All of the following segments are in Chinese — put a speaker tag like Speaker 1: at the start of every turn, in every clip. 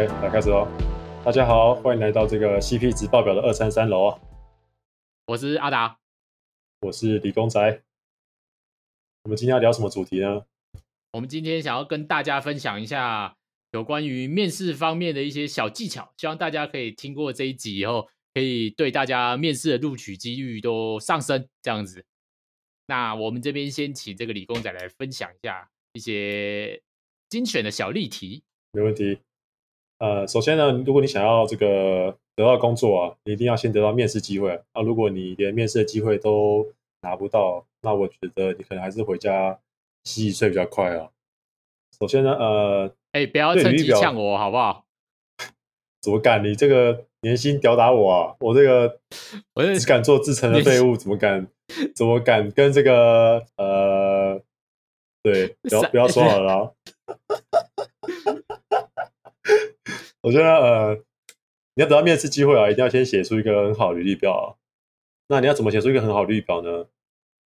Speaker 1: OK，来开始喽！大家好，欢迎来到这个 CP 值报表的二三三楼啊！
Speaker 2: 我是阿达，
Speaker 1: 我是理工仔。我们今天要聊什么主题呢？
Speaker 2: 我们今天想要跟大家分享一下有关于面试方面的一些小技巧，希望大家可以听过这一集以后，可以对大家面试的录取几率都上升。这样子，那我们这边先请这个理工仔来分享一下一些精选的小例题。
Speaker 1: 没问题。呃，首先呢，如果你想要这个得到工作啊，你一定要先得到面试机会啊。如果你连面试的机会都拿不到，那我觉得你可能还是回家洗洗睡比较快啊。首先呢，呃，
Speaker 2: 哎，不要趁机呛我好不好？
Speaker 1: 怎么敢？你这个年薪吊打我啊！我这个 我只敢做自成的废物，怎么敢？怎么敢跟这个呃，对，不要不要说好了。我觉得呃，你要得到面试机会啊，一定要先写出一个很好的履历表啊。那你要怎么写出一个很好的履历表呢？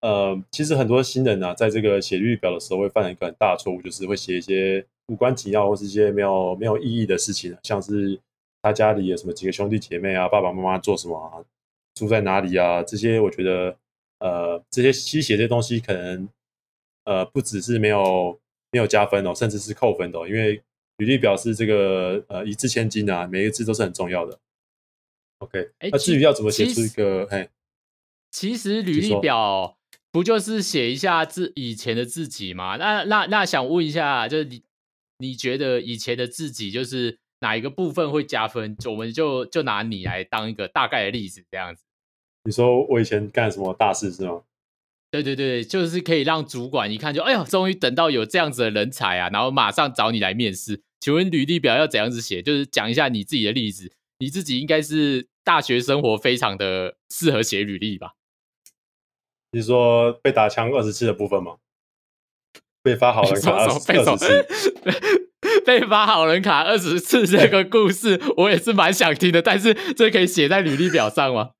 Speaker 1: 呃，其实很多新人啊，在这个写履历表的时候会犯一个很大的错误，就是会写一些无关紧要或是一些没有没有意义的事情，像是他家里有什么几个兄弟姐妹啊，爸爸妈妈做什么啊，住在哪里啊，这些我觉得呃，这些其实写这些东西可能呃不只是没有没有加分哦，甚至是扣分的，因为。履历表是这个呃一字千金啊，每一个字都是很重要的。OK，那至于要怎么写出一个，嘿，
Speaker 2: 其实履历表不就是写一下自以前的自己吗？那那那想问一下，就是你你觉得以前的自己就是哪一个部分会加分？就我们就就拿你来当一个大概的例子，这样子。
Speaker 1: 你说我以前干什么大事是吗？
Speaker 2: 对对对，就是可以让主管一看就，哎呦，终于等到有这样子的人才啊，然后马上找你来面试。请问履历表要怎样子写？就是讲一下你自己的例子。你自己应该是大学生活非常的适合写履历吧？
Speaker 1: 你说被打枪二十次的部分吗？被发好人卡二十次，
Speaker 2: 被发好人卡二十次这个故事，我也是蛮想听的。但是这可以写在履历表上吗？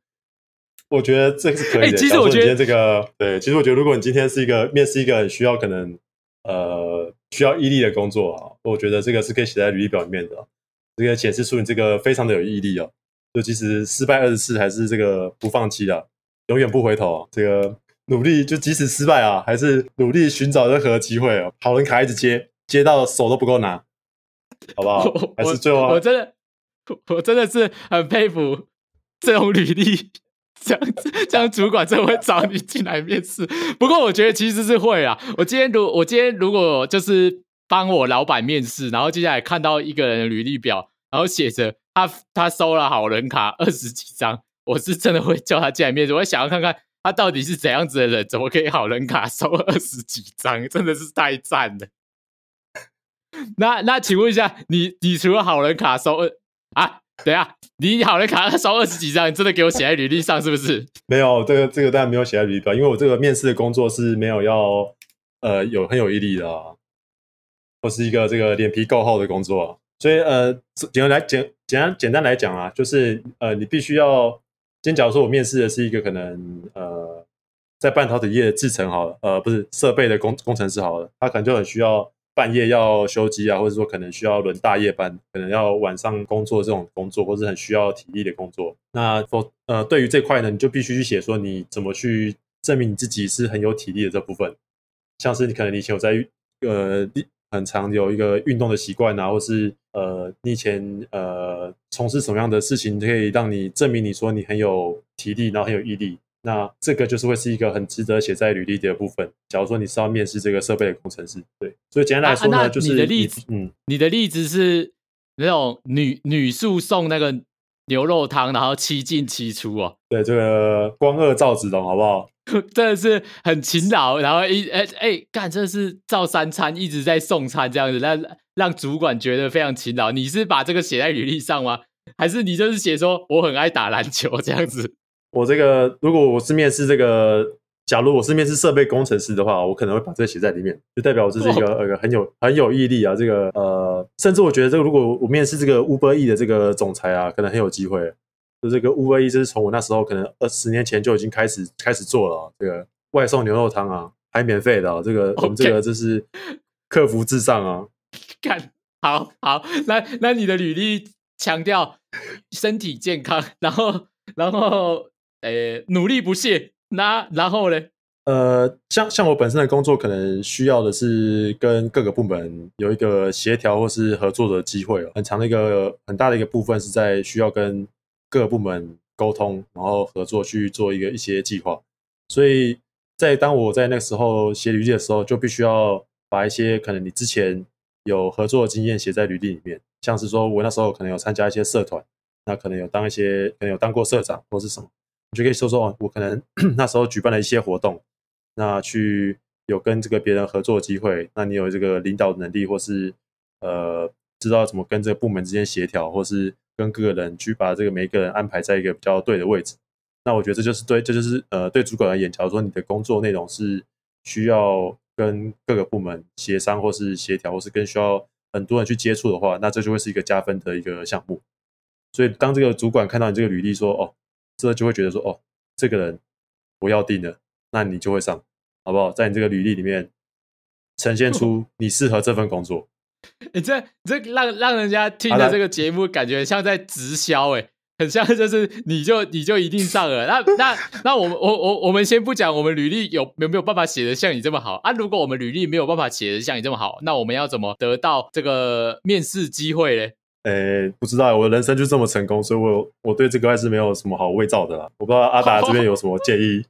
Speaker 1: 我觉得这是可以的。
Speaker 2: 其实我觉得
Speaker 1: 这个对，其实我觉得如果你今天是一个面试一个需要可能呃。需要毅力的工作啊，我觉得这个是可以写在履历表里面的，这个显示出你这个非常的有毅力啊，就即使失败二十次，还是这个不放弃的，永远不回头，这个努力就即使失败啊，还是努力寻找任何机会啊，好人卡一直接，接到手都不够拿，好不好？还是最后，
Speaker 2: 我真的，我真的是很佩服这种履历。这样子，这样主管真会找你进来面试。不过我觉得其实是会啊。我今天如我今天如果就是帮我老板面试，然后接下来看到一个人的履历表，然后写着他他收了好人卡二十几张，我是真的会叫他进来面试。我想要看看他到底是怎样子的人，怎么可以好人卡收二十几张，真的是太赞了。那那请问一下，你你除了好人卡收啊？等下，你好人卡烧二十几张，你真的给我写在履历上是不是？
Speaker 1: 没有，这个这个当然没有写在履历表，因为我这个面试的工作是没有要呃有很有毅力的，或是一个这个脸皮够厚的工作，所以呃简单来简简单简单来讲啊，就是呃你必须要，今天假如说我面试的是一个可能呃在半导体业制程好了，呃不是设备的工工程师好了，他可能就很需要。半夜要休机啊，或者说可能需要轮大夜班，可能要晚上工作这种工作，或是很需要体力的工作。那否呃，对于这块呢，你就必须去写说你怎么去证明你自己是很有体力的这部分。像是你可能以前有在呃很常有一个运动的习惯啊，或是呃你以前呃从事什么样的事情，可以让你证明你说你很有体力，然后很有毅力。那这个就是会是一个很值得写在履历的部分。假如说你是要面试这个设备的工程师，对，所以简单来说呢，就是
Speaker 2: 你的例子，嗯，你的例子是那种女女宿送那个牛肉汤，然后七进七出哦。
Speaker 1: 对，这个光二赵子龙，好不好？
Speaker 2: 真的是很勤劳，然后一哎哎干，真的是照三餐一直在送餐这样子，让让主管觉得非常勤劳。你是把这个写在履历上吗？还是你就是写说我很爱打篮球这样子？
Speaker 1: 我这个，如果我是面试这个，假如我是面试设备工程师的话，我可能会把这个写在里面，就代表我这是一个呃很有很有毅力啊。这个呃，甚至我觉得这个，如果我面试这个 Uber E 的这个总裁啊，可能很有机会。就这个 Uber E，就是从我那时候可能二十年前就已经开始开始做了，这个外送牛肉汤啊，还免费的。啊这个我们这个就是客服至上啊。
Speaker 2: 干，好好，那那你的履历强调身体健康，然后然后呃努力不懈，那然后呢？
Speaker 1: 呃，像像我本身的工作，可能需要的是跟各个部门有一个协调或是合作的机会哦。很长的一个很大的一个部分是在需要跟各个部门沟通，然后合作去做一个一些计划。所以在当我在那个时候写履历的时候，就必须要把一些可能你之前有合作的经验写在履历里面，像是说我那时候可能有参加一些社团，那可能有当一些可能有当过社长或是什么，你就可以说说哦，我可能 那时候举办了一些活动。那去有跟这个别人合作的机会，那你有这个领导能力，或是呃知道怎么跟这个部门之间协调，或是跟各个人去把这个每一个人安排在一个比较对的位置。那我觉得这就是对，这就是呃对主管而言，假如说你的工作内容是需要跟各个部门协商，或是协调，或是跟需要很多人去接触的话，那这就会是一个加分的一个项目。所以当这个主管看到你这个履历说哦，这就会觉得说哦，这个人我要定了，那你就会上。好不好？在你这个履历里面呈现出 你适合这份工作。
Speaker 2: 你这这让让人家听的这个节目感觉像在直销，哎，很像就是你就你就一定上了。那那那我们我我我们先不讲我们履历有有没有办法写的像你这么好啊？如果我们履历没有办法写的像你这么好，那我们要怎么得到这个面试机会嘞？
Speaker 1: 诶，不知道，我的人生就这么成功，所以我我对这个还是没有什么好伪造的啦。我不知道阿达这边有什么建议。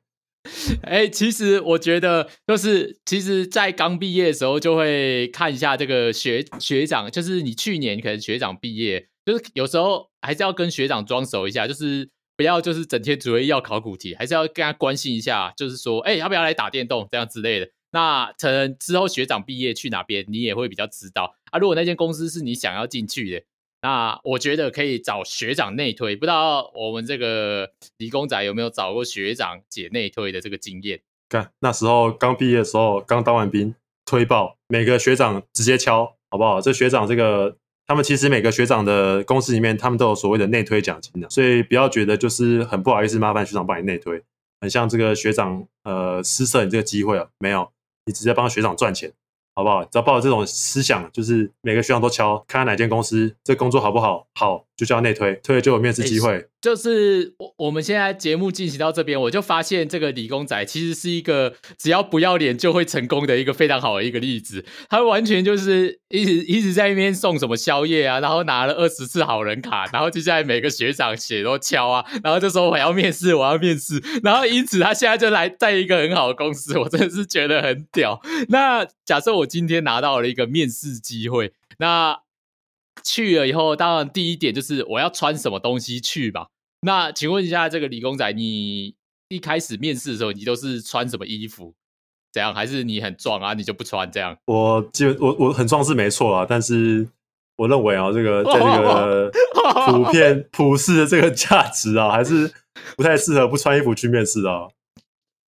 Speaker 2: 哎，其实我觉得，就是其实，在刚毕业的时候，就会看一下这个学学长，就是你去年可能学长毕业，就是有时候还是要跟学长装熟一下，就是不要就是整天只会要考古题，还是要跟他关心一下，就是说，哎，要不要来打电动这样之类的。那可能之后学长毕业去哪边，你也会比较知道啊。如果那间公司是你想要进去的。那我觉得可以找学长内推，不知道我们这个理工仔有没有找过学长姐内推的这个经验？
Speaker 1: 看那时候刚毕业的时候，刚当完兵，推爆每个学长直接敲，好不好？这学长这个，他们其实每个学长的公司里面，他们都有所谓的内推奖金的，所以不要觉得就是很不好意思麻烦学长帮你内推，很像这个学长呃施舍你这个机会啊，没有，你直接帮学长赚钱。好不好？只要抱着这种思想，就是每个学长都敲，看看哪间公司这工作好不好，好就叫内推，推了就有面试机会。
Speaker 2: 就是我我们现在节目进行到这边，我就发现这个理工仔其实是一个只要不要脸就会成功的一个非常好的一个例子。他完全就是一直一直在那边送什么宵夜啊，然后拿了二十次好人卡，然后接下来每个学长写都敲啊，然后就说我要面试，我要面试，然后因此他现在就来在一个很好的公司，我真的是觉得很屌。那假设我今天拿到了一个面试机会，那。去了以后，当然第一点就是我要穿什么东西去吧。那请问一下，这个理工仔，你一开始面试的时候，你都是穿什么衣服？怎样还是你很壮啊，你就不穿这样？
Speaker 1: 我基本我我很壮是没错啊，但是我认为啊，这个在这个 普遍普世的这个价值啊，还是不太适合不穿衣服去面试啊。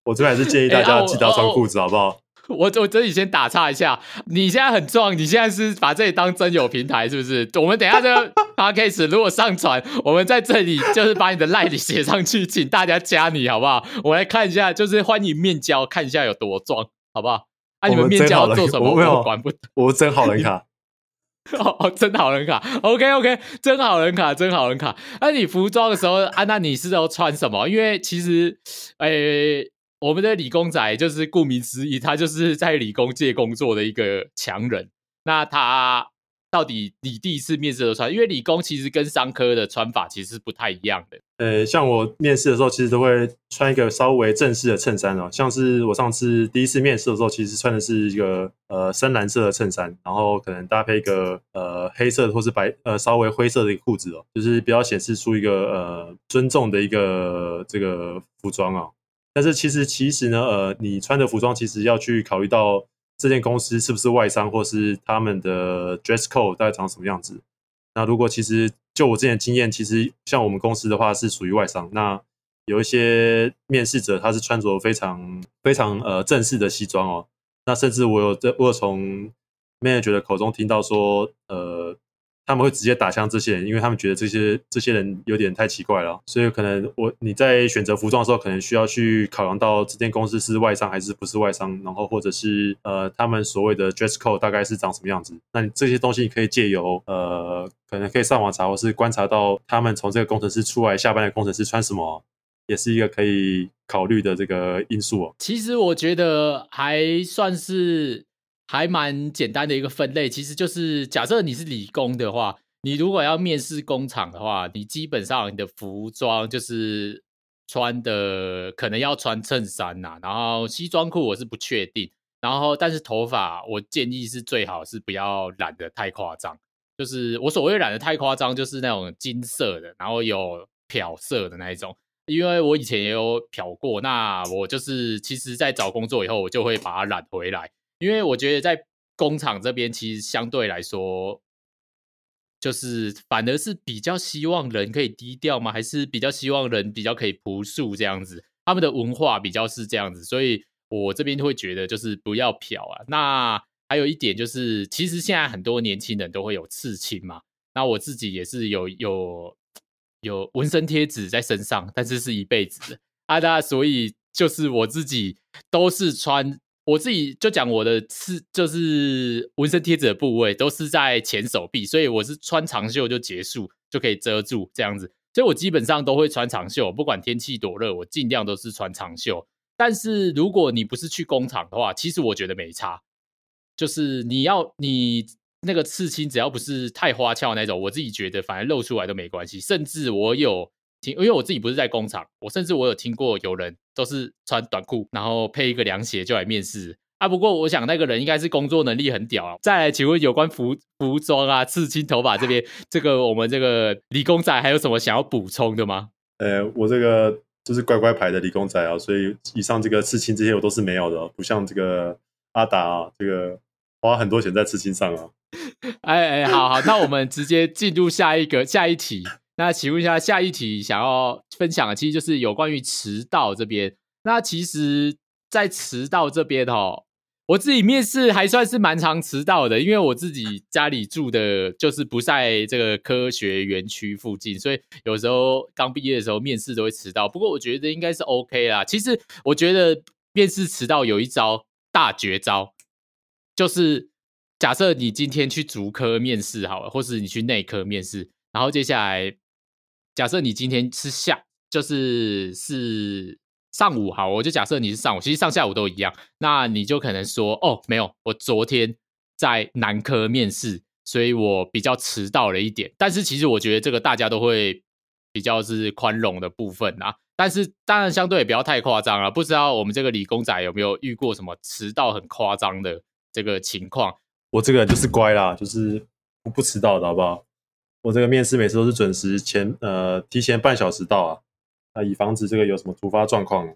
Speaker 1: 我这边还是建议大家记得穿裤子，好不好？
Speaker 2: 我我这里先打岔一下，你现在很壮，你现在是把这里当真友平台是不是？我们等下这个 podcast 如果上传，我们在这里就是把你的赖里写上去，请大家加你好不好？我来看一下，就是欢迎面交，看一下有多壮，好不好？啊，你们面交做什么？我管不，
Speaker 1: 我真好人卡，
Speaker 2: 哦，真好人卡，OK OK，真好人卡，真好人卡。那你服装的时候啊，那你是要穿什么？因为其实，诶。我们的理工仔就是顾名思义，他就是在理工界工作的一个强人。那他到底你第一次面试的穿，因为理工其实跟商科的穿法其实不太一样的。
Speaker 1: 呃，像我面试的时候，其实都会穿一个稍微正式的衬衫哦。像是我上次第一次面试的时候，其实穿的是一个呃深蓝色的衬衫，然后可能搭配一个呃黑色或是白呃稍微灰色的一个裤子哦，就是比较显示出一个呃尊重的一个这个服装啊。但是其实其实呢，呃，你穿的服装其实要去考虑到这间公司是不是外商，或是他们的 dress code 大概长什么样子。那如果其实就我之前经验，其实像我们公司的话是属于外商，那有一些面试者他是穿着非常非常呃正式的西装哦。那甚至我有我有从 manager 的口中听到说，呃。他们会直接打向这些人，因为他们觉得这些这些人有点太奇怪了，所以可能我你在选择服装的时候，可能需要去考量到这间公司是外商还是不是外商，然后或者是呃他们所谓的 dress code 大概是长什么样子。那你这些东西你可以借由呃可能可以上网查，或是观察到他们从这个工程师出来下班的工程师穿什么，也是一个可以考虑的这个因素哦。
Speaker 2: 其实我觉得还算是还蛮简单的一个分类，其实就是假设你是理工的话，你如果要面试工厂的话，你基本上你的服装就是穿的可能要穿衬衫呐，然后西装裤我是不确定，然后但是头发我建议是最好是不要染的太夸张，就是我所谓染的太夸张，就是那种金色的，然后有漂色的那一种。因为我以前也有漂过，那我就是其实，在找工作以后，我就会把它染回来。因为我觉得在工厂这边，其实相对来说，就是反而是比较希望人可以低调吗？还是比较希望人比较可以朴素这样子？他们的文化比较是这样子，所以我这边会觉得就是不要漂啊。那还有一点就是，其实现在很多年轻人都会有刺青嘛。那我自己也是有有。有纹身贴纸在身上，但是是一辈子的啊！那所以就是我自己都是穿，我自己就讲我的刺，就是纹身贴纸的部位都是在前手臂，所以我是穿长袖就结束，就可以遮住这样子。所以我基本上都会穿长袖，不管天气多热，我尽量都是穿长袖。但是如果你不是去工厂的话，其实我觉得没差，就是你要你。那个刺青只要不是太花俏那种，我自己觉得反而露出来都没关系。甚至我有听，因为我自己不是在工厂，我甚至我有听过有人都是穿短裤，然后配一个凉鞋就来面试啊。不过我想那个人应该是工作能力很屌啊。再来，请问有关服服装啊、刺青、头发这边，这个我们这个理工仔还有什么想要补充的吗？
Speaker 1: 呃，我这个就是乖乖牌的理工仔啊，所以以上这个刺青这些我都是没有的，不像这个阿达啊，这个花很多钱在刺青上啊。
Speaker 2: 哎哎，好好，那我们直接进入下一个下一题。那请问一下，下一题想要分享的，其实就是有关于迟到这边。那其实，在迟到这边哦，我自己面试还算是蛮常迟到的，因为我自己家里住的就是不在这个科学园区附近，所以有时候刚毕业的时候面试都会迟到。不过我觉得应该是 OK 啦。其实我觉得面试迟到有一招大绝招，就是。假设你今天去足科面试好了，或是你去内科面试，然后接下来假设你今天是下，就是是上午好，我就假设你是上午，其实上下午都一样，那你就可能说哦，没有，我昨天在男科面试，所以我比较迟到了一点。但是其实我觉得这个大家都会比较是宽容的部分啊，但是当然相对也不要太夸张了。不知道我们这个理工仔有没有遇过什么迟到很夸张的这个情况？
Speaker 1: 我这个人就是乖啦，就是不不迟到的好不好？我这个面试每次都是准时前呃提前半小时到啊，啊以防止这个有什么突发状况。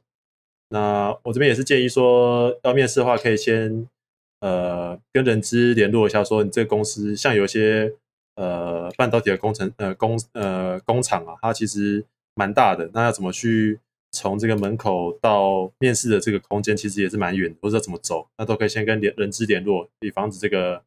Speaker 1: 那我这边也是建议说，要面试的话可以先呃跟人资联络一下，说你这个公司像有些呃半导体的工程呃工呃工厂啊，它其实蛮大的，那要怎么去？从这个门口到面试的这个空间，其实也是蛮远，不知道怎么走，那都可以先跟联人资联络，以防止这个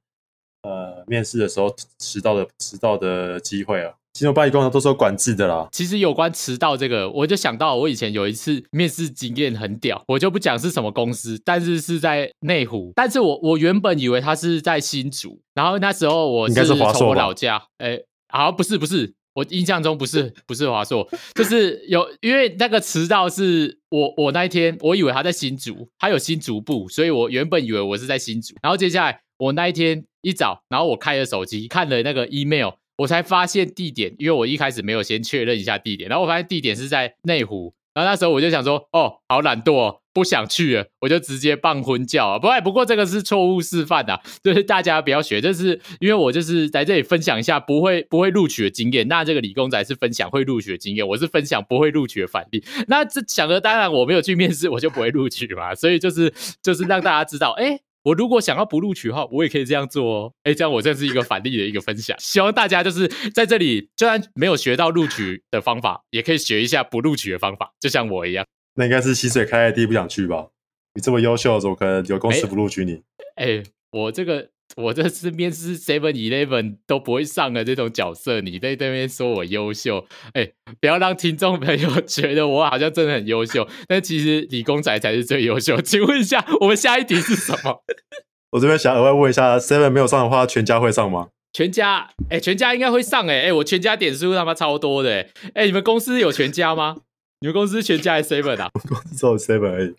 Speaker 1: 呃面试的时候迟到的迟到的机会啊。金融办理工作都是有管制的啦。
Speaker 2: 其实有关迟到这个，我就想到我以前有一次面试经验很屌，我就不讲是什么公司，但是是在内湖，但是我我原本以为他是在新竹，然后那时候我是从我老家，哎，好不是不是。我印象中不是不是华硕，就是有因为那个迟到是我我那一天我以为他在新竹，他有新竹部，所以我原本以为我是在新竹，然后接下来我那一天一早，然后我开了手机看了那个 email，我才发现地点，因为我一开始没有先确认一下地点，然后我发现地点是在内湖。然后那时候我就想说，哦，好懒惰，哦，不想去了，我就直接办婚教。不过不过这个是错误示范的，就是大家不要学。这是因为我就是在这里分享一下不会不会录取的经验。那这个理工仔是分享会录取的经验，我是分享不会录取的反例。那这想的当然我没有去面试，我就不会录取嘛。所以就是就是让大家知道，哎。我如果想要不录取的话，我也可以这样做哦。哎，这样我这是一个反例的一个分享，希望大家就是在这里，就算没有学到录取的方法，也可以学一下不录取的方法，就像我一样。
Speaker 1: 那应该是溪水开的地不想去吧？你这么优秀，怎么可能有公司不录取你？
Speaker 2: 哎，我这个我这是面试 Seven Eleven 都不会上的这种角色，你在这边说我优秀，哎，不要让听众朋友 觉得我好像真的很优秀，但其实理工仔才是最优秀。请问一下，我们下一题是什么？
Speaker 1: 我这边想额外问一下，Seven 没有上的话，全家会上吗？
Speaker 2: 全家，哎，全家应该会上，哎，哎，我全家点数他妈超多的，哎，你们公司有全家吗？你们公司全家还是 Seven 啊？
Speaker 1: 我公司只有 Seven 而已。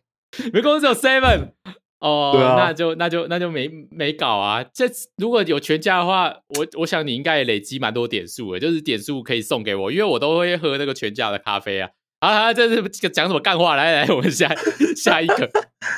Speaker 2: 你们公司只有 Seven。哦，
Speaker 1: 对啊
Speaker 2: 那就那就那就没没搞啊。这如果有全家的话，我我想你应该也累积蛮多点数的，就是点数可以送给我，因为我都会喝那个全家的咖啡啊。啊，这是讲什么干话？来来，我们下下一个，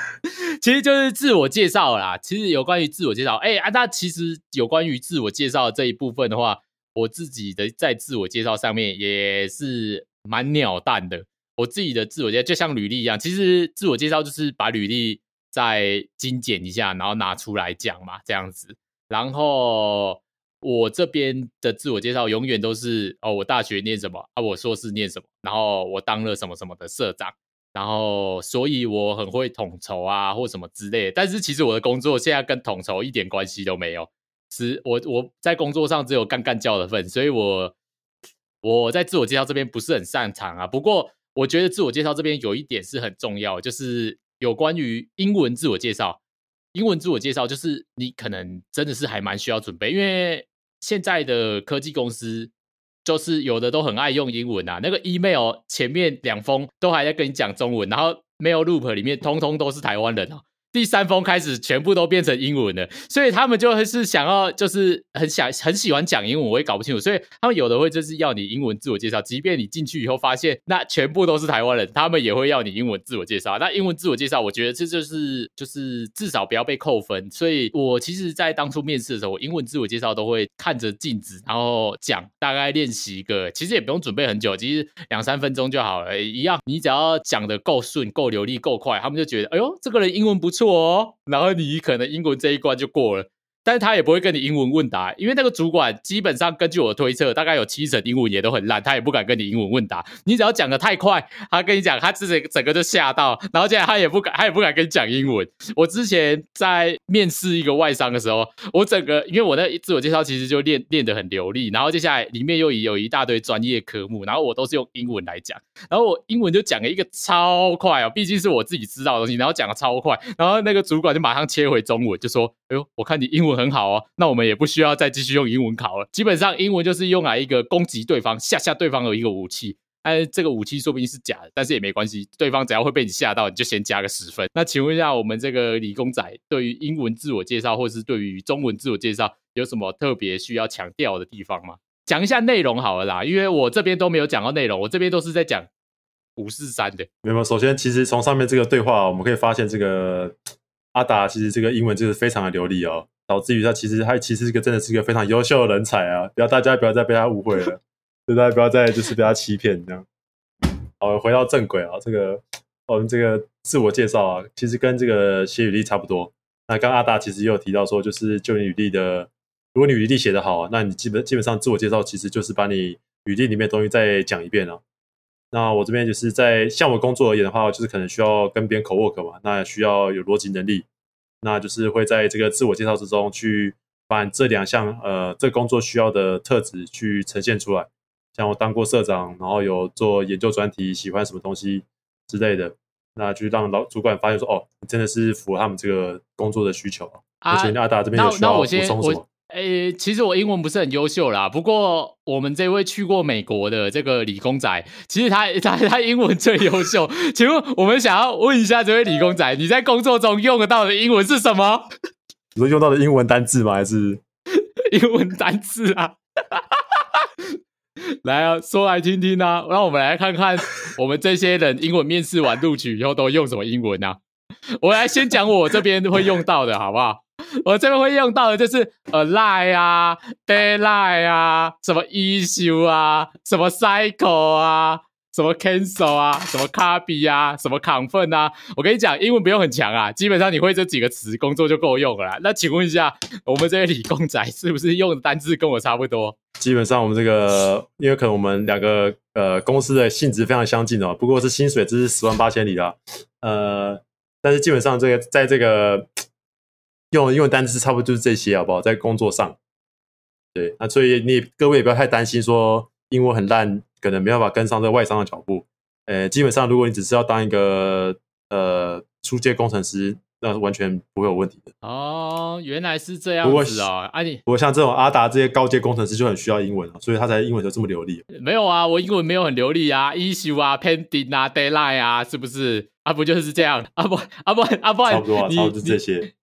Speaker 2: 其实就是自我介绍啦。其实有关于自我介绍，哎啊，那其实有关于自我介绍这一部分的话，我自己的在自我介绍上面也是蛮鸟蛋的。我自己的自我介绍就像履历一样，其实自我介绍就是把履历再精简一下，然后拿出来讲嘛，这样子。然后我这边的自我介绍永远都是哦，我大学念什么啊，我硕士念什么，然后我当了什么什么的社长，然后所以我很会统筹啊，或什么之类的。但是其实我的工作现在跟统筹一点关系都没有，是我我在工作上只有干干叫的份，所以我我在自我介绍这边不是很擅长啊。不过我觉得自我介绍这边有一点是很重要，就是有关于英文自我介绍。英文自我介绍就是你可能真的是还蛮需要准备，因为现在的科技公司就是有的都很爱用英文啊，那个 email 前面两封都还在跟你讲中文，然后 mail loop 里面通通都是台湾人啊。第三封开始全部都变成英文了，所以他们就是想要，就是很想很喜欢讲英文，我也搞不清楚，所以他们有的会就是要你英文自我介绍，即便你进去以后发现那全部都是台湾人，他们也会要你英文自我介绍。那英文自我介绍，我觉得这就是就是至少不要被扣分。所以我其实，在当初面试的时候，我英文自我介绍都会看着镜子，然后讲，大概练习一个，其实也不用准备很久，其实两三分钟就好了，一样，你只要讲的够顺、够流利、够快，他们就觉得，哎呦，这个人英文不错。错哦，然后你可能英国这一关就过了。但是他也不会跟你英文问答，因为那个主管基本上根据我的推测，大概有七成英文也都很烂，他也不敢跟你英文问答。你只要讲的太快，他跟你讲，他自己整个就吓到，然后接下来他也不敢，他也不敢跟你讲英文。我之前在面试一个外商的时候，我整个因为我那自我介绍其实就练练得很流利，然后接下来里面又有一大堆专业科目，然后我都是用英文来讲，然后我英文就讲了一个超快哦，毕竟是我自己知道的东西，然后讲的超快，然后那个主管就马上切回中文，就说：“哎呦，我看你英文。”很好哦，那我们也不需要再继续用英文考了。基本上，英文就是用来一个攻击对方、吓吓对方的一个武器。哎，这个武器说不定是假的，但是也没关系，对方只要会被你吓到，你就先加个十分。那请问一下，我们这个理工仔对于英文自我介绍，或是对于中文自我介绍，有什么特别需要强调的地方吗？讲一下内容好了啦，因为我这边都没有讲到内容，我这边都是在讲五四三的。
Speaker 1: 没有，首先，其实从上面这个对话，我们可以发现，这个阿达其实这个英文就是非常的流利哦。导致于他其实他其实是个真的是一个非常优秀的人才啊！不要大家不要再被他误会了，就大家不要再就是被他欺骗这样。好，回到正轨啊，这个我们这个自我介绍啊，其实跟这个写履历差不多。那刚阿达其实也有提到说，就是就你履历的，如果你履历写得好，那你基本基本上自我介绍其实就是把你履历里面东西再讲一遍啊。那我这边就是在像我工作而言的话，就是可能需要跟别人口 work 嘛，那需要有逻辑能力。那就是会在这个自我介绍之中去把这两项呃这工作需要的特质去呈现出来，像我当过社长，然后有做研究专题，喜欢什么东西之类的，那就让老主管发现说哦，真的是符合他们这个工作的需求啊。而且阿达这边
Speaker 2: 诶，其实我英文不是很优秀啦，不过我们这位去过美国的这个理工仔，其实他他他英文最优秀。请问我们想要问一下这位理工仔，你在工作中用得到的英文是什么？
Speaker 1: 你说用到的英文单字吗？还是
Speaker 2: 英文单字啊？来啊，说来听听啊！让我们来看看我们这些人英文面试完录取以后都用什么英文啊？我来先讲我这边会用到的，好不好？我这边会用到的就是 a lie 啊，deadline 啊，什么 issue 啊，什么 cycle 啊，什么 cancel 啊，什么 copy 啊，什么 confirm 啊。我跟你讲，英文不用很强啊，基本上你会这几个词，工作就够用了。那请问一下，我们这些理工仔是不是用的单字跟我差不多？
Speaker 1: 基本上我们这个，因为可能我们两个呃公司的性质非常相近哦，不过是薪水只是十万八千里啦。呃，但是基本上这个在这个。用的英文单词差不多就是这些，好不好？在工作上，对，那所以你各位也不要太担心说英文很烂，可能没办法跟上这外商的脚步。呃，基本上如果你只是要当一个呃初阶工程师，那完全不会有问题的。
Speaker 2: 哦，原来是这样子哦。啊你，
Speaker 1: 不过像这种阿达这些高阶工程师就很需要英文啊，所以他才英文就这么流利。
Speaker 2: 没有啊，我英文没有很流利啊，issue 啊，pending 啊，deadline 啊，是不是？啊，不就是这样？啊不啊不啊不，
Speaker 1: 差不多啊，差不多就是这些。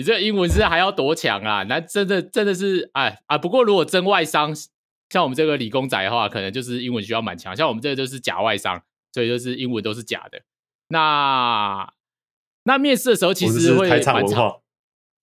Speaker 2: 你这英文是还要多强啊？那真的真的是哎啊！不过如果真外商，像我们这个理工仔的话，可能就是英文需要蛮强。像我们这个就是假外商，所以就是英文都是假的。那那面试的时候其实会
Speaker 1: 是台场
Speaker 2: 蛮长
Speaker 1: 文化，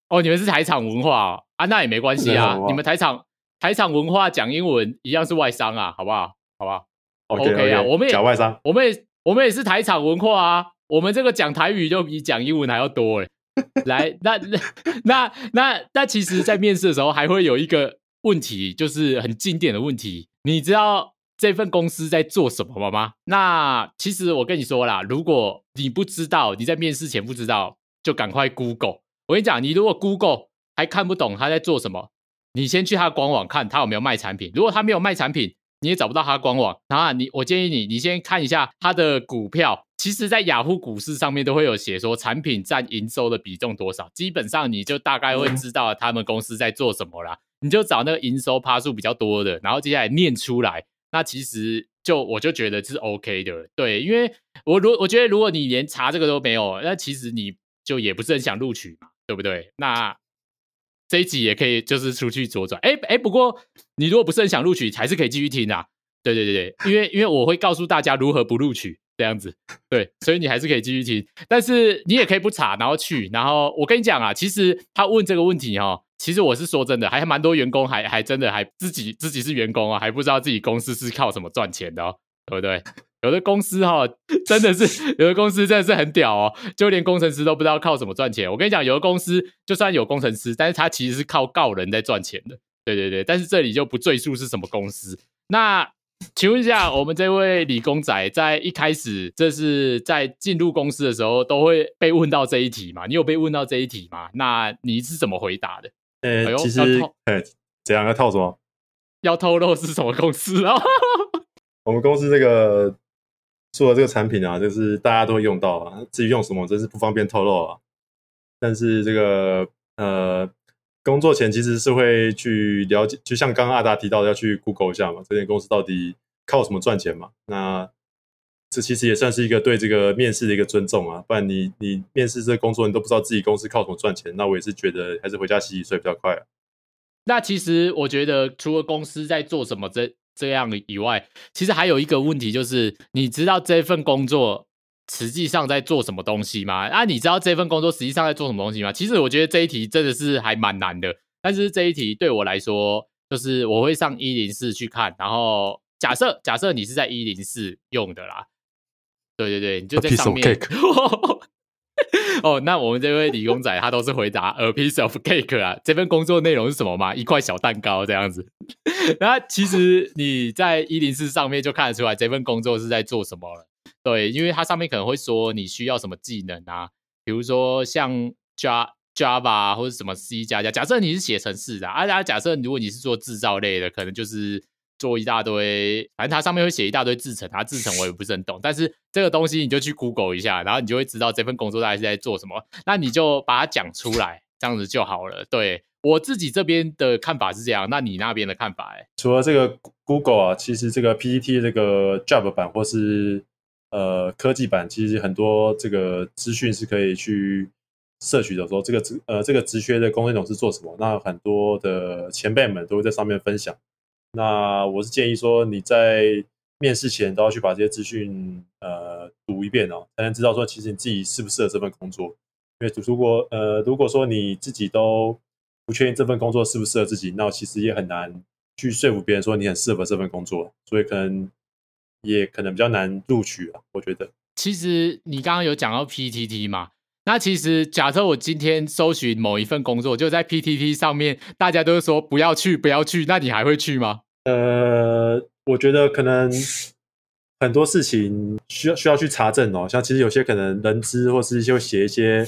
Speaker 2: 哦，你们是台场文化哦啊，那也没关系啊你们台场台场文化讲英文一样是外商啊，好不好？好不好
Speaker 1: ？OK
Speaker 2: 啊我们也
Speaker 1: 假外商，
Speaker 2: 我们也我们也是台场文化啊，我们这个讲台语就比讲英文还要多哎。来，那那那那那，其实，在面试的时候还会有一个问题，就是很经典的问题，你知道这份公司在做什么吗？那其实我跟你说啦，如果你不知道，你在面试前不知道，就赶快 Google。我跟你讲，你如果 Google 还看不懂他在做什么，你先去他的官网看他有没有卖产品。如果他没有卖产品，你也找不到他的官网。然后你，我建议你，你先看一下他的股票。其实，在雅虎股市上面都会有写说产品占营收的比重多少，基本上你就大概会知道他们公司在做什么啦。你就找那个营收趴数比较多的，然后接下来念出来。那其实就我就觉得是 OK 的，对，因为我如我觉得如果你连查这个都没有，那其实你就也不是很想录取嘛，对不对？那这一集也可以就是出去左转，哎哎，不过你如果不是很想录取，还是可以继续听啊。对对对对，因为因为我会告诉大家如何不录取这样子，对，所以你还是可以继续听，但是你也可以不查，然后去，然后我跟你讲啊，其实他问这个问题哈、哦，其实我是说真的，还蛮多员工还还真的还自己自己是员工啊，还不知道自己公司是靠什么赚钱的哦，对不对？有的公司哈、真的是有的公司真的是很屌哦，就连工程师都不知道靠什么赚钱。我跟你讲，有的公司就算有工程师，但是他其实是靠告人在赚钱的。对对对，但是这里就不赘述是什么公司。那 请问一下，我们这位理工仔在一开始，这是在进入公司的时候，都会被问到这一题嘛？你有被问到这一题吗？那你是怎么回答的？
Speaker 1: 呃、
Speaker 2: 哎
Speaker 1: 其实呃，怎样要套什么？
Speaker 2: 要透露是什么公司啊？
Speaker 1: 我们公司这个做的这个产品啊，就是大家都会用到啊，至于用什么，真是不方便透露啊。但是这个呃，工作前其实是会去了解，就像刚刚阿达提到的，要去 Google 一下嘛，这间公司到底靠什么赚钱嘛？那这其实也算是一个对这个面试的一个尊重啊，不然你你面试这工作，你都不知道自己公司靠什么赚钱，那我也是觉得还是回家洗洗睡比较快啊。
Speaker 2: 那其实我觉得，除了公司在做什么这这样以外，其实还有一个问题就是，你知道这份工作实际上在做什么东西吗？啊，你知道这份工作实际上在做什么东西吗？其实我觉得这一题真的是还蛮难的，但是这一题对我来说，就是我会上一零四去看，然后假设假设你是在一零四用的啦，对对对，你就在上面。哦，那我们这位理工仔他都是回答 a piece of cake 啊，这份工作内容是什么吗？一块小蛋糕这样子。那其实你在一零四上面就看得出来这份工作是在做什么了。对，因为它上面可能会说你需要什么技能啊，比如说像 Java 或者什么 C 加加。假设你是写程式的啊，啊假设如果你是做制造类的，可能就是做一大堆，反正它上面会写一大堆制程，它制程我也不是很懂，但是这个东西你就去 Google 一下，然后你就会知道这份工作大概是在做什么，那你就把它讲出来，这样子就好了。对我自己这边的看法是这样，那你那边的看法、欸？
Speaker 1: 除了这个 Google 啊，其实这个 PPT 这个 Job 版或是呃科技版，其实很多这个资讯是可以去摄取的。说这个职呃这个职缺的工作内容是做什么，那很多的前辈们都会在上面分享。那我是建议说你在面试前都要去把这些资讯呃读一遍哦，才能知道说其实你自己适不适合这份工作。因为如果呃如果说你自己都不确定这份工作适不适合自己，那其实也很难去说服别人说你很适合这份工作，所以可能也可能比较难录取啊。我觉得
Speaker 2: 其实你刚刚有讲到 PTT 嘛？那其实假设我今天搜寻某一份工作，就在 PTT 上面，大家都说不要去，不要去，那你还会去吗？
Speaker 1: 呃，我觉得可能很多事情需要需要去查证哦，像其实有些可能人资或是一些写一些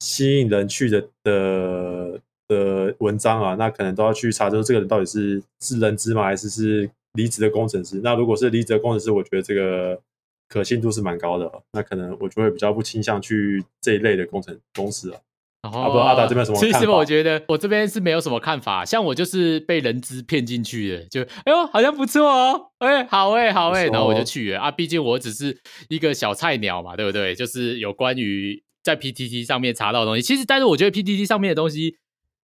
Speaker 1: 吸引人去的的的文章啊，那可能都要去查，说这个人到底是是人资吗，还是是离职的工程师？那如果是离职的工程师，我觉得这个可信度是蛮高的，那可能我就会比较不倾向去这一类的工程公司了。
Speaker 2: 哦，
Speaker 1: 不阿达这边什么
Speaker 2: 其实我觉得我这边是没有什么看法，像我就是被人资骗进去的，就哎呦好像不错哦，哎好哎好哎，然后我就
Speaker 1: 哦
Speaker 2: 去了啊，毕竟我只是一个小菜鸟嘛，对不对？就是有关于在 PTT 上面查到的东西，其实但是我觉得 PTT 上面的东西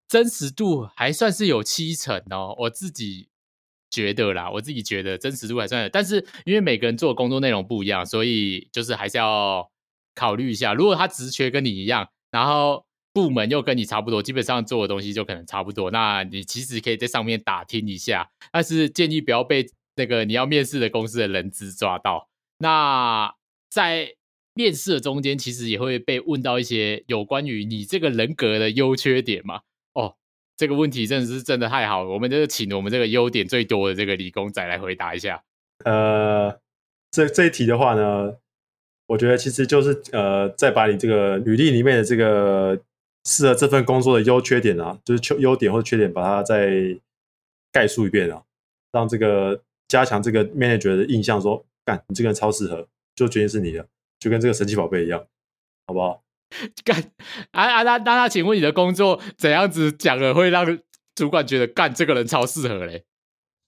Speaker 2: 真实度还算是有七成哦，我自己。觉得啦，我自己觉得真实度还算，但是因为每个人做的工作内容不一样，所以就是还是要考虑一下。如果他职缺跟你一样，然后部门又跟你差不多，基本上做的东西就可能差不多，那你其实可以在上面打听一下，但是建议不要被那个你要面试的公司的人资抓到。那在面试的中间，其实也会被问到一些有关于你这个人格的优缺点嘛。这个问题真的是真的太好了，我们就是请我们这个优点最多的这个理工仔来回答一下。
Speaker 1: 呃，这这一题的话呢，我觉得其实就是呃，再把你这个履历里面的这个适合这份工作的优缺点啊，就是缺优点或缺点，把它再概述一遍啊，让这个加强这个 manager 的印象说，干你这个人超适合，就决定是你的，就跟这个神奇宝贝一样，好不好？
Speaker 2: 干啊啊！那那那，请问你的工作怎样子讲了会让主管觉得干这个人超适合嘞？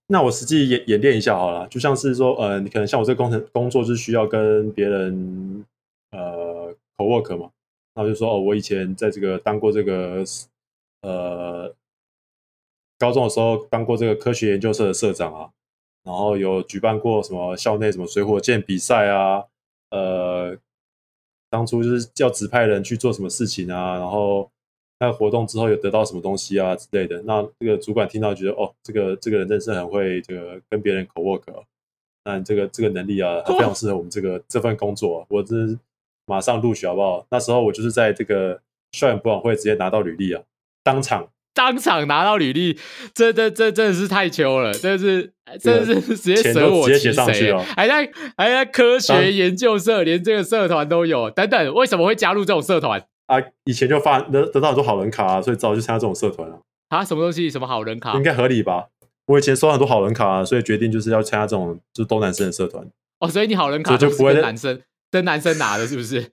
Speaker 1: 那我实际演演练一下好了，就像是说，呃，你可能像我这个工程工作是需要跟别人呃 co work 嘛，那我就说哦，我以前在这个当过这个呃高中的时候当过这个科学研究社的社长啊，然后有举办过什么校内什么水火箭比赛啊，呃，当初就是叫指派人去做什么事情啊，然后那个活动之后有得到什么东西啊之类的。那这个主管听到觉得哦，这个这个人真是很会这个跟别人 co work，那你这个这个能力啊，非常适合我们这个这份工作，我真马上录取好不好？那时候我就是在这个校园博览会直接拿到履历啊，当场
Speaker 2: 当场拿到履历，这这这真的是太糗了，真的是真的是直接
Speaker 1: 钱
Speaker 2: 舍我
Speaker 1: 写上去
Speaker 2: 谁
Speaker 1: 哦，
Speaker 2: 还在还在科学研究社，连这个社团都有。等等，为什么会加入这种社团
Speaker 1: 啊，以前就发得得到很多好人卡啊，所以早就参加这种社团了、
Speaker 2: 啊？什么东西？什么好人卡
Speaker 1: 应？该合理吧？我以前收很多好人卡、啊，所以决定就是要参加这种就是都男生的社团。
Speaker 2: 哦，所以你好人卡
Speaker 1: 就不会
Speaker 2: 男生跟男生拿的，是不是？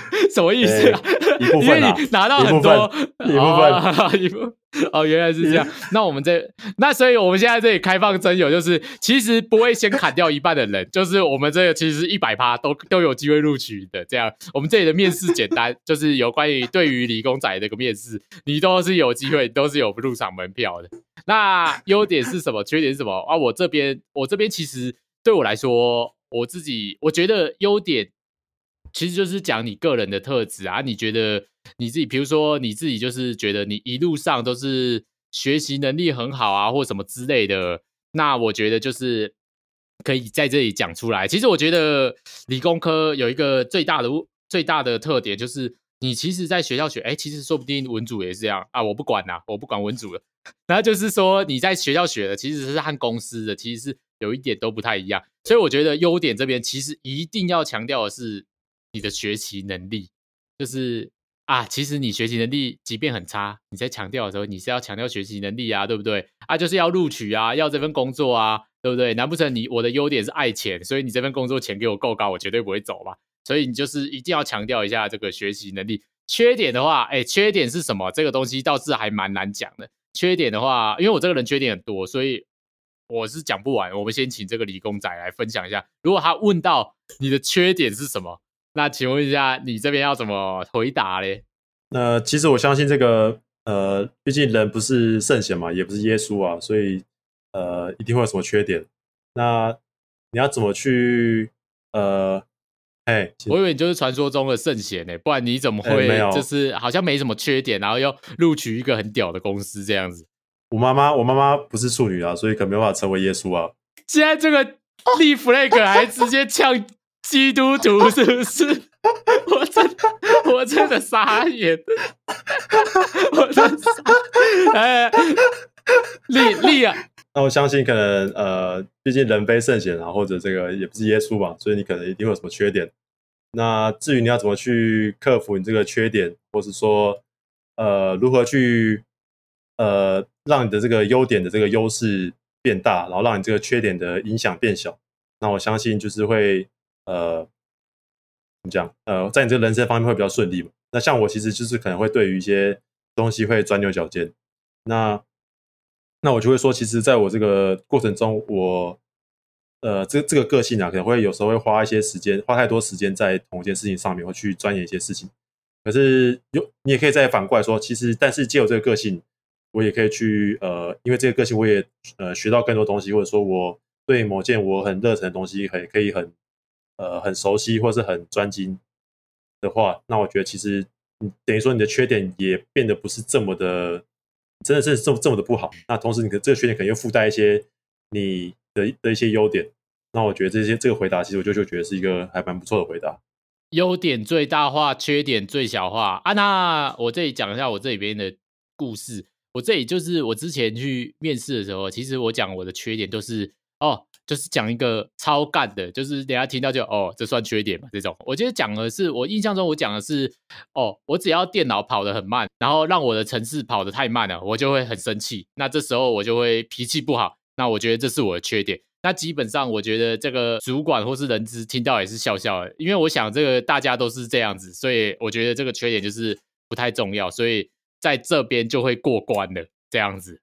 Speaker 2: 什么意思啊？
Speaker 1: 一部分啊
Speaker 2: 因为你拿到很
Speaker 1: 一部
Speaker 2: 多
Speaker 1: 分一部分
Speaker 2: 哦一部哦，原来是这样。那我们这那所以我们现在这里开放真友，就是其实不会先砍掉一半的人，就是我们这个其实一百趴都都有机会录取的。这样，我们这里的面试简单，就是有关于对于理工仔的一个面试，你都是有机会，都是有入场门票的。那优点是什么？缺点是什么啊？我这边我这边其实对我来说，我自己我觉得优点其实就是讲你个人的特质啊。你觉得你自己，比如说你自己就是觉得你一路上都是学习能力很好啊，或什么之类的，那我觉得就是可以在这里讲出来。其实我觉得理工科有一个最大的最大的特点就是。你其实在学校学，哎，其实说不定文组也是这样啊，我不管呐、我不管文组了。然后就是说你在学校学的，其实是和公司的其实是有一点都不太一样。所以我觉得优点这边其实一定要强调的是你的学习能力，就是啊，其实你学习能力即便很差，你在强调的时候，你是要强调学习能力啊，对不对？啊，就是要录取啊，要这份工作啊，对不对？难不成你我的优点是爱钱，所以你这份工作钱给我够高，我绝对不会走嘛？所以你就是一定要强调一下这个学习能力。缺点的话，哎，缺点是什么？这个东西倒是还蛮难讲的。缺点的话，因为我这个人缺点很多，所以我是讲不完。我们先请这个理工仔来分享一下。如果他问到你的缺点是什么，那请问一下，你这边要怎么回答嘞？
Speaker 1: 那其实我相信这个，呃，毕竟人不是圣贤嘛，也不是耶稣啊，所以呃，一定会有什么缺点。那你要怎么去呃，哎，其
Speaker 2: 我以为你就是传说中的圣贤呢，不然你怎么会
Speaker 1: 哎没有
Speaker 2: 就是好像没什么缺点，然后又录取一个很屌的公司这样子？
Speaker 1: 我妈妈，我妈妈不是处女啊，所以可能没办法成为耶稣啊。
Speaker 2: 现在这个立 flag 还直接呛基督徒，是不是？我真的，我真的傻眼，我真的傻，哎，立立啊，
Speaker 1: 那我相信可能呃，毕竟人非圣贤啊，或者这个也不是耶稣嘛，所以你可能一定会有什么缺点。那至于你要怎么去克服你这个缺点，或是说呃如何去呃让你的这个优点的这个优势变大，然后让你这个缺点的影响变小，那我相信就是会呃怎么讲呃在你这人生方面会比较顺利嘛。那像我其实就是可能会对于一些东西会钻牛角尖，那那我就会说，其实在我这个过程中，我呃这这个个性啊，可能会有时候会花一些时间，花太多时间在同一件事情上面，会去钻研一些事情。可是有你也可以再反过来说，其实但是借有这个个性，我也可以去呃，因为这个个性，我也呃学到更多东西，或者说我对某件我很热忱的东西，很可以很呃很熟悉，或是很专精的话，那我觉得其实等于说你的缺点也变得不是这么的，真的是这么这么的不好。那同时你的这个缺点可能又附带一些你的的一些优点。那我觉得这些这个回答，其实我就就觉得是一个还蛮不错的回答。
Speaker 2: 优点最大化，缺点最小化啊！那我这里讲一下我这里边的故事。我这里就是我之前去面试的时候，其实我讲我的缺点都是哦，就是讲一个超干的，就是人家听到就哦，这算缺点嘛？这种我觉得讲的是我印象中我讲的是哦，我只要电脑跑得很慢，然后让我的城市跑得太慢了，我就会很生气。那这时候我就会脾气不好。那我觉得这是我的缺点。那基本上，我觉得这个主管或是人资听到也是笑笑的，因为我想这个大家都是这样子，所以我觉得这个缺点就是不太重要，所以在这边就会过关了这样子。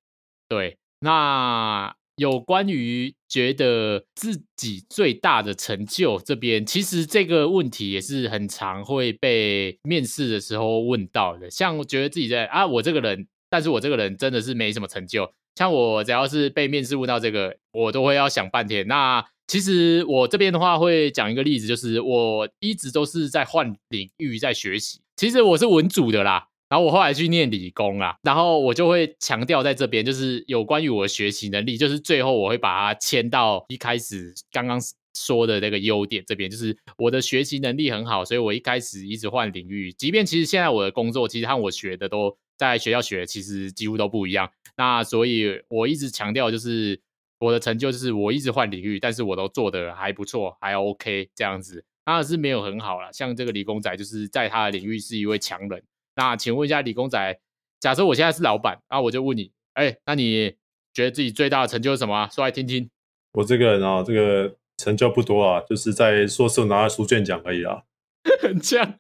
Speaker 2: 对，那有关于觉得自己最大的成就这边，其实这个问题也是很常会被面试的时候问到的。像我觉得自己在啊，我这个人，但是我这个人真的是没什么成就。像我只要是被面试问到这个，我都会要想半天。那其实我这边的话会讲一个例子，就是我一直都是在换领域在学习。其实我是文组的啦，然后我后来去念理工啦，然后我就会强调在这边，就是有关于我的学习能力，就是最后我会把它签到一开始刚刚说的那个优点这边，就是我的学习能力很好，所以我一开始一直换领域，即便其实现在我的工作其实和我学的都在学校学，其实几乎都不一样。那所以，我一直强调就是我的成就就是我一直换领域，但是我都做的还不错，还 OK 这样子。当然是没有很好了。像这个理工仔，就是在他的领域是一位强人。那请问一下，李工仔，假设我现在是老板，那我就问你，哎，那你觉得自己最大的成就是什么？说来听听。
Speaker 1: 我这个人啊，这个成就不多啊，就是在硕士拿了书卷奖而已啊。
Speaker 2: 很像。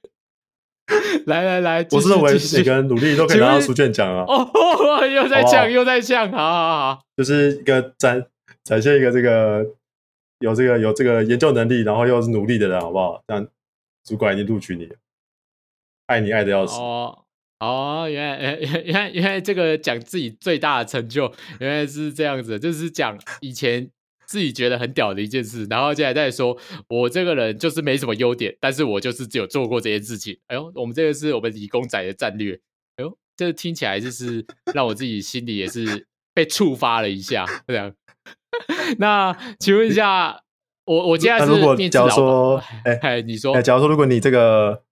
Speaker 2: 来来来，
Speaker 1: 我是认为每个人努力都可以拿到书卷奖啊！
Speaker 2: 哦，又在呛，又在呛，好好好，
Speaker 1: 就是一个展展现一个这个有这个有这个研究能力，然后又是努力的人，好不好？这样主管已经录取你，爱你爱的要死。
Speaker 2: 哦哦，原来原原来原来这个讲自己最大的成就，原来是这样子，就是讲以前。自己觉得很屌的一件事，然后接下来再说，我这个人就是没什么优点，但是我就是只有做过这些事情。哎呦，我们这个是我们理工仔的战略。哎呦，这听起来就是让我自己心里也是被触发了一下，这样。那请问一下，我我接下来是
Speaker 1: 假如说，
Speaker 2: 哎，你说，
Speaker 1: 假如说如果你这个，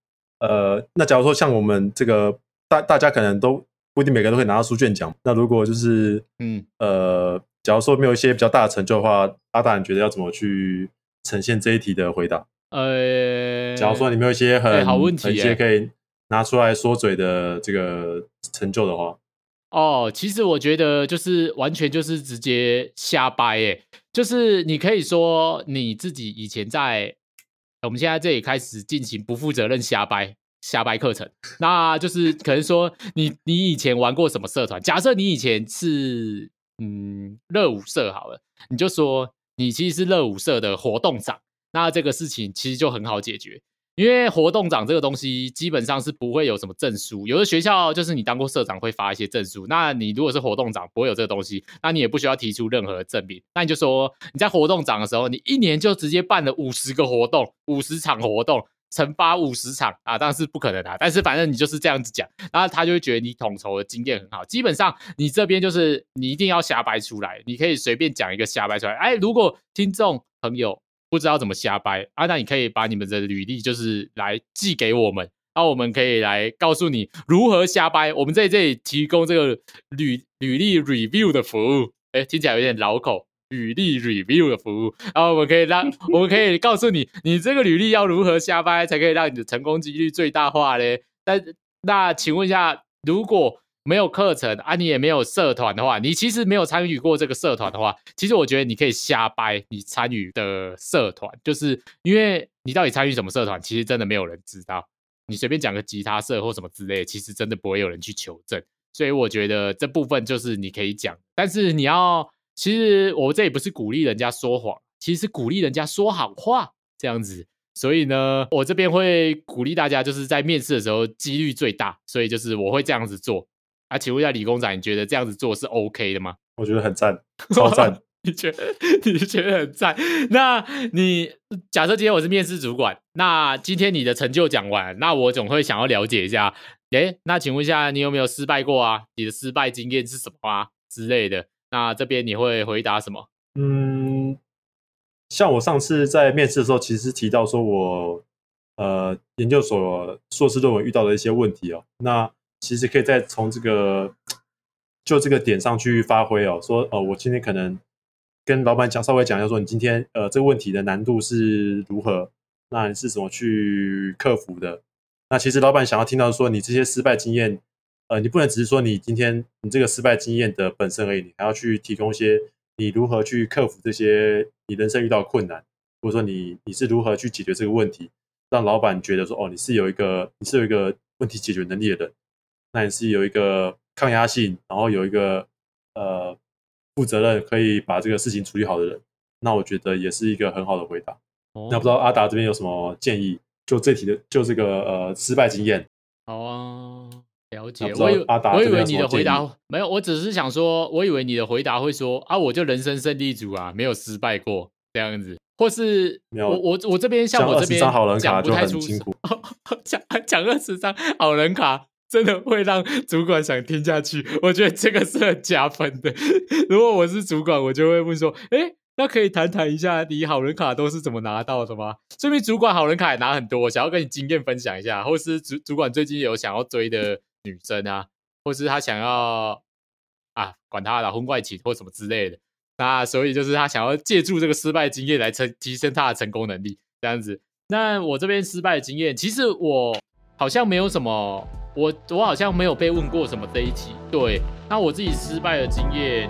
Speaker 1: 呃，那假如说像我们这个大大家可能都不一定每个人都可以拿到书卷奖，那如果就是，嗯，呃。假如说没有一些比较大的成就的话，阿达你觉得要怎么去呈现这一题的回答？呃，假如说你没有一些很
Speaker 2: 好问题，
Speaker 1: 一些可以拿出来说嘴的这个成就的话，
Speaker 2: 哦，其实我觉得就是完全就是直接瞎掰诶，就是你可以说你自己以前在我们现在这里开始进行不负责任瞎掰瞎掰课程，那就是可能说你你以前玩过什么社团？假设你以前是。嗯，热舞社好了，你就说你其实是热舞社的活动长，那这个事情其实就很好解决，因为活动长这个东西基本上是不会有什么证书，有的学校就是你当过社长会发一些证书，那你如果是活动长不会有这个东西，那你也不需要提出任何证明，那你就说你在活动长的时候，你一年就直接办了五十个活动，五十场活动。乘发五十场啊，当然是不可能的。但是反正你就是这样子讲，然后他就会觉得你统筹的经验很好。基本上你这边就是你一定要瞎掰出来，你可以随便讲一个瞎掰出来。哎，如果听众朋友不知道怎么瞎掰啊，那你可以把你们的履历就是来寄给我们，那我们可以来告诉你如何瞎掰。我们在这里提供这个履履历 review 的服务。哎，听起来有点绕口。履历 review 的服务，然后我们可以让 我们可以告诉你，你这个履历要如何瞎掰才可以让你的成功几率最大化嘞？但那请问一下，如果没有课程啊，你也没有社团的话，你其实没有参与过这个社团的话，其实我觉得你可以瞎掰你参与的社团，就是因为你到底参与什么社团，其实真的没有人知道。你随便讲个吉他社或什么之类，其实真的不会有人去求证。所以我觉得这部分就是你可以讲，但是你要，其实我这也不是鼓励人家说谎，其实是鼓励人家说好话这样子。所以呢，我这边会鼓励大家，就是在面试的时候几率最大，所以就是我会这样子做。啊，请问一下李工仔，你觉得这样子做是 OK 的吗？
Speaker 1: 我觉得很赞，超赞。
Speaker 2: 你觉得你觉得很赞？那你假设今天我是面试主管，那今天你的成就讲完，那我总会想要了解一下，诶，那请问一下，你有没有失败过啊？你的失败经验是什么啊之类的？那这边你会回答什么？
Speaker 1: 嗯，像我上次在面试的时候，其实提到说我呃研究所硕士论文遇到的一些问题哦，那其实可以再从这个就这个点上去发挥哦，说呃我今天可能。跟老板讲，稍微讲一下，说你今天呃这个问题的难度是如何？那你是怎么去克服的？那其实老板想要听到说你这些失败经验，呃，你不能只是说你今天你这个失败经验的本身而已，你还要去提供一些你如何去克服这些你人生遇到困难，或者说你你是如何去解决这个问题，让老板觉得说哦你是有一个你是有一个问题解决能力的人，那也是有一个抗压性，然后有一个呃。负责任可以把这个事情处理好的人，那我觉得也是一个很好的回答。那不知道阿达这边有什么建议？就这题的，就这个呃失败经验。
Speaker 2: 好啊，了解。我以我以为你的回答没有，我只是想说，我以为你的回答会说啊，我就人生胜利组啊，没有失败过这样子，或是我我我这边像我这边讲不太出，讲讲二十张好人卡。真的会让主管想听下去，我觉得这个是很加分的。如果我是主管，我就会问说：“哎，那可以谈谈一下你好人卡都是怎么拿到的吗？”说明主管好人卡也拿很多，想要跟你经验分享一下，或是主主管最近有想要追的女生啊，或是他想要啊管他的婚外情或什么之类的。那所以就是他想要借助这个失败经验来成提升他的成功能力，这样子。那我这边失败的经验，其实我好像没有什么。我我好像没有被问过什么这一题，对，那我自己失败的经验，